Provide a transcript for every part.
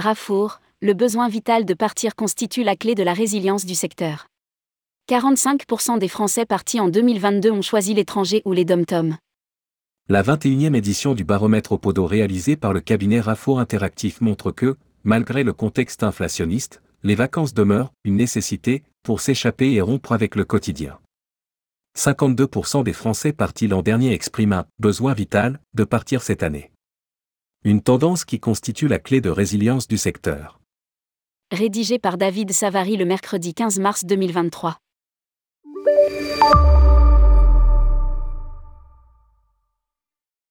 Rafour, le besoin vital de partir constitue la clé de la résilience du secteur. 45% des Français partis en 2022 ont choisi l'étranger ou les dom-tom. La 21e édition du baromètre Opodo réalisé par le cabinet Rafour Interactif montre que, malgré le contexte inflationniste, les vacances demeurent une nécessité pour s'échapper et rompre avec le quotidien. 52% des Français partis l'an dernier expriment un besoin vital de partir cette année. Une tendance qui constitue la clé de résilience du secteur. Rédigé par David Savary le mercredi 15 mars 2023.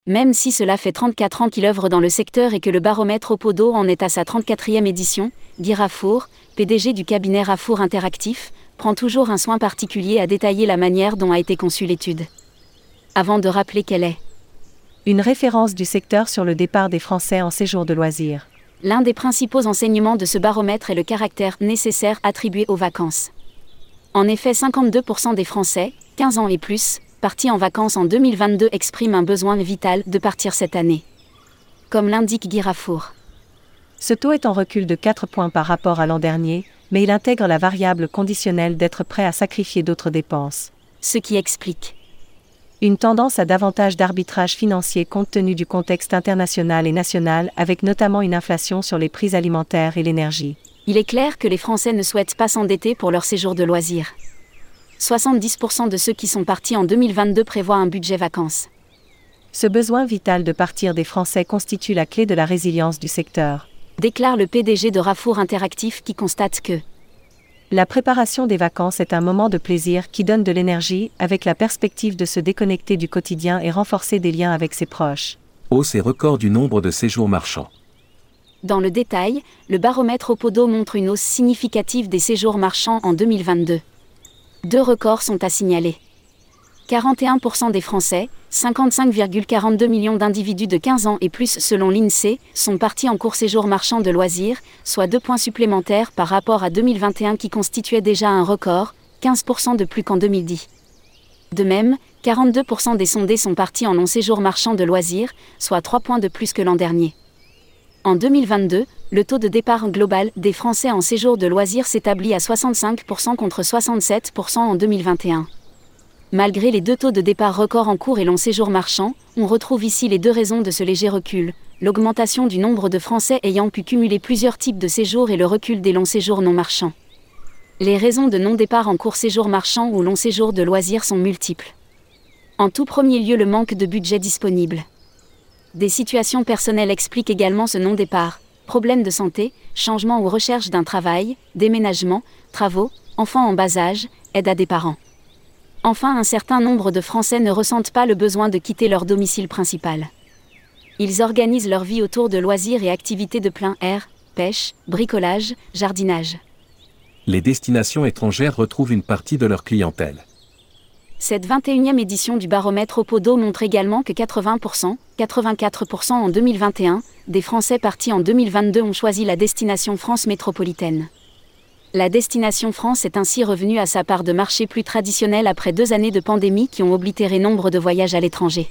Même si cela fait 34 ans qu'il œuvre dans le secteur et que le baromètre Opodo en est à sa 34e édition, Guy Rafour, PDG du cabinet Rafour Interactif, prend toujours un soin particulier à détailler la manière dont a été conçue l'étude. Avant de rappeler qu'elle est une référence du secteur sur le départ des Français en séjour de loisirs. L'un des principaux enseignements de ce baromètre est le caractère nécessaire attribué aux vacances. En effet, 52% des Français, 15 ans et plus, partis en vacances en 2022 expriment un besoin vital de partir cette année. Comme l'indique Guy Rafour. Ce taux est en recul de 4 points par rapport à l'an dernier, mais il intègre la variable conditionnelle d'être prêt à sacrifier d'autres dépenses. Ce qui explique une tendance à davantage d'arbitrage financier compte tenu du contexte international et national, avec notamment une inflation sur les prix alimentaires et l'énergie. Il est clair que les Français ne souhaitent pas s'endetter pour leur séjour de loisirs. 70% de ceux qui sont partis en 2022 prévoient un budget vacances. Ce besoin vital de partir des Français constitue la clé de la résilience du secteur. Déclare le PDG de Rafour Interactif qui constate que la préparation des vacances est un moment de plaisir qui donne de l'énergie, avec la perspective de se déconnecter du quotidien et renforcer des liens avec ses proches. Hausse et record du nombre de séjours marchands. Dans le détail, le baromètre Opodo montre une hausse significative des séjours marchands en 2022. Deux records sont à signaler. 41% des Français, 55,42 millions d'individus de 15 ans et plus selon l'INSEE, sont partis en court séjour marchand de loisirs, soit deux points supplémentaires par rapport à 2021 qui constituait déjà un record, 15% de plus qu'en 2010. De même, 42% des sondés sont partis en long séjour marchand de loisirs, soit 3 points de plus que l'an dernier. En 2022, le taux de départ global des Français en séjour de loisirs s'établit à 65% contre 67% en 2021. Malgré les deux taux de départ records en cours et long séjour marchand, on retrouve ici les deux raisons de ce léger recul, l'augmentation du nombre de Français ayant pu cumuler plusieurs types de séjours et le recul des longs séjours non marchands. Les raisons de non-départ en court séjour marchand ou long séjour de loisirs sont multiples. En tout premier lieu le manque de budget disponible. Des situations personnelles expliquent également ce non-départ, problèmes de santé, changement ou recherche d'un travail, déménagement, travaux, enfants en bas âge, aide à des parents. Enfin, un certain nombre de Français ne ressentent pas le besoin de quitter leur domicile principal. Ils organisent leur vie autour de loisirs et activités de plein air, pêche, bricolage, jardinage. Les destinations étrangères retrouvent une partie de leur clientèle. Cette 21e édition du baromètre Opodo montre également que 80%, 84% en 2021, des Français partis en 2022 ont choisi la destination France métropolitaine. La destination France est ainsi revenue à sa part de marché plus traditionnelle après deux années de pandémie qui ont oblitéré nombre de voyages à l'étranger.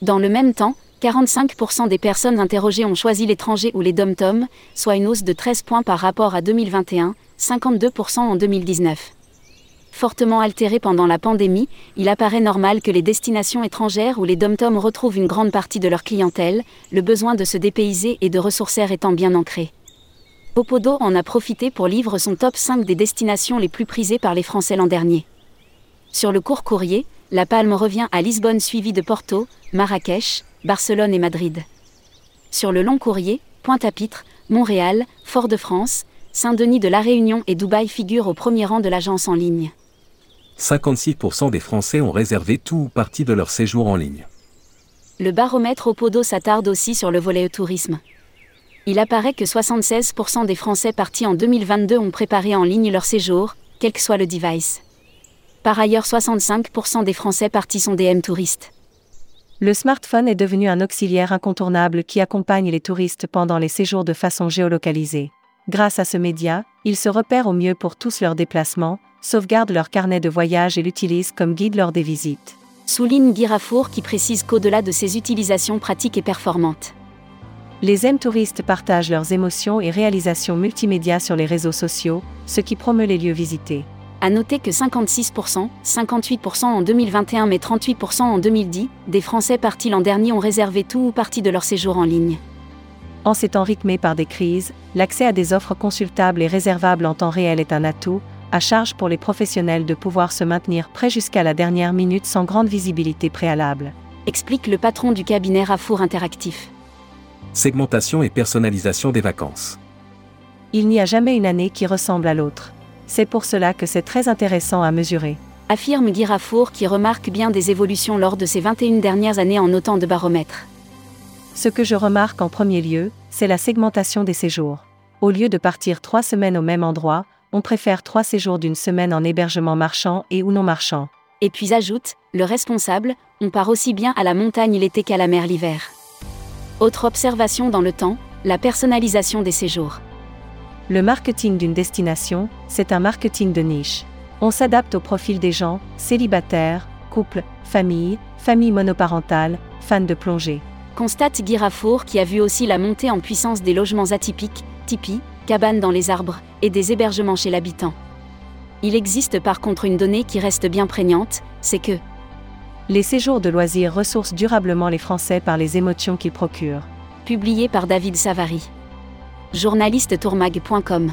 Dans le même temps, 45% des personnes interrogées ont choisi l'étranger ou les dom-tom, soit une hausse de 13 points par rapport à 2021, 52% en 2019. Fortement altéré pendant la pandémie, il apparaît normal que les destinations étrangères ou les dom-tom retrouvent une grande partie de leur clientèle, le besoin de se dépayser et de ressourcer étant bien ancré. Opodo en a profité pour livre son top 5 des destinations les plus prisées par les Français l'an dernier. Sur le court courrier, la palme revient à Lisbonne suivie de Porto, Marrakech, Barcelone et Madrid. Sur le long courrier, Pointe-à-Pitre, Montréal, Fort-de-France, Saint-Denis de la Réunion et Dubaï figurent au premier rang de l'agence en ligne. 56% des Français ont réservé tout ou partie de leur séjour en ligne. Le baromètre Opodo s'attarde aussi sur le volet tourisme il apparaît que 76% des Français partis en 2022 ont préparé en ligne leur séjour, quel que soit le device. Par ailleurs, 65% des Français partis sont des M-touristes. Le smartphone est devenu un auxiliaire incontournable qui accompagne les touristes pendant les séjours de façon géolocalisée. Grâce à ce média, ils se repèrent au mieux pour tous leurs déplacements, sauvegardent leur carnet de voyage et l'utilisent comme guide lors des visites. Souligne Guirafour qui précise qu'au-delà de ces utilisations pratiques et performantes, Les M touristes partagent leurs émotions et réalisations multimédia sur les réseaux sociaux, ce qui promeut les lieux visités. À noter que 56%, 58% en 2021 mais 38% en 2010, des Français partis l'an dernier ont réservé tout ou partie de leur séjour en ligne. En ces temps rythmés par des crises, l'accès à des offres consultables et réservables en temps réel est un atout, à charge pour les professionnels de pouvoir se maintenir prêts jusqu'à la dernière minute sans grande visibilité préalable. Explique le patron du cabinet Rafour Interactif. Segmentation et personnalisation des vacances. Il n'y a jamais une année qui ressemble à l'autre. C'est pour cela que c'est très intéressant à mesurer. Affirme Guy Rafour qui remarque bien des évolutions lors de ces 21 dernières années en autant de baromètres. Ce que je remarque en premier lieu, c'est la segmentation des séjours. Au lieu de partir trois semaines au même endroit, on préfère trois séjours d'une semaine en hébergement marchand et ou non marchand. Et puis ajoute, le responsable, on part aussi bien à la montagne l'été qu'à la mer l'hiver. Autre observation dans le temps, la personnalisation des séjours. Le marketing d'une destination, c'est un marketing de niche. On s'adapte au profil des gens, célibataires, couples, familles, familles monoparentales, fans de plongée. Constate Guy Rafour qui a vu aussi la montée en puissance des logements atypiques, tipis, cabanes dans les arbres, et des hébergements chez l'habitant. Il existe par contre une donnée qui reste bien prégnante, c'est que les séjours de loisirs ressourcent durablement les Français par les émotions qu'ils procurent. Publié par David Savary. Journaliste tourmag.com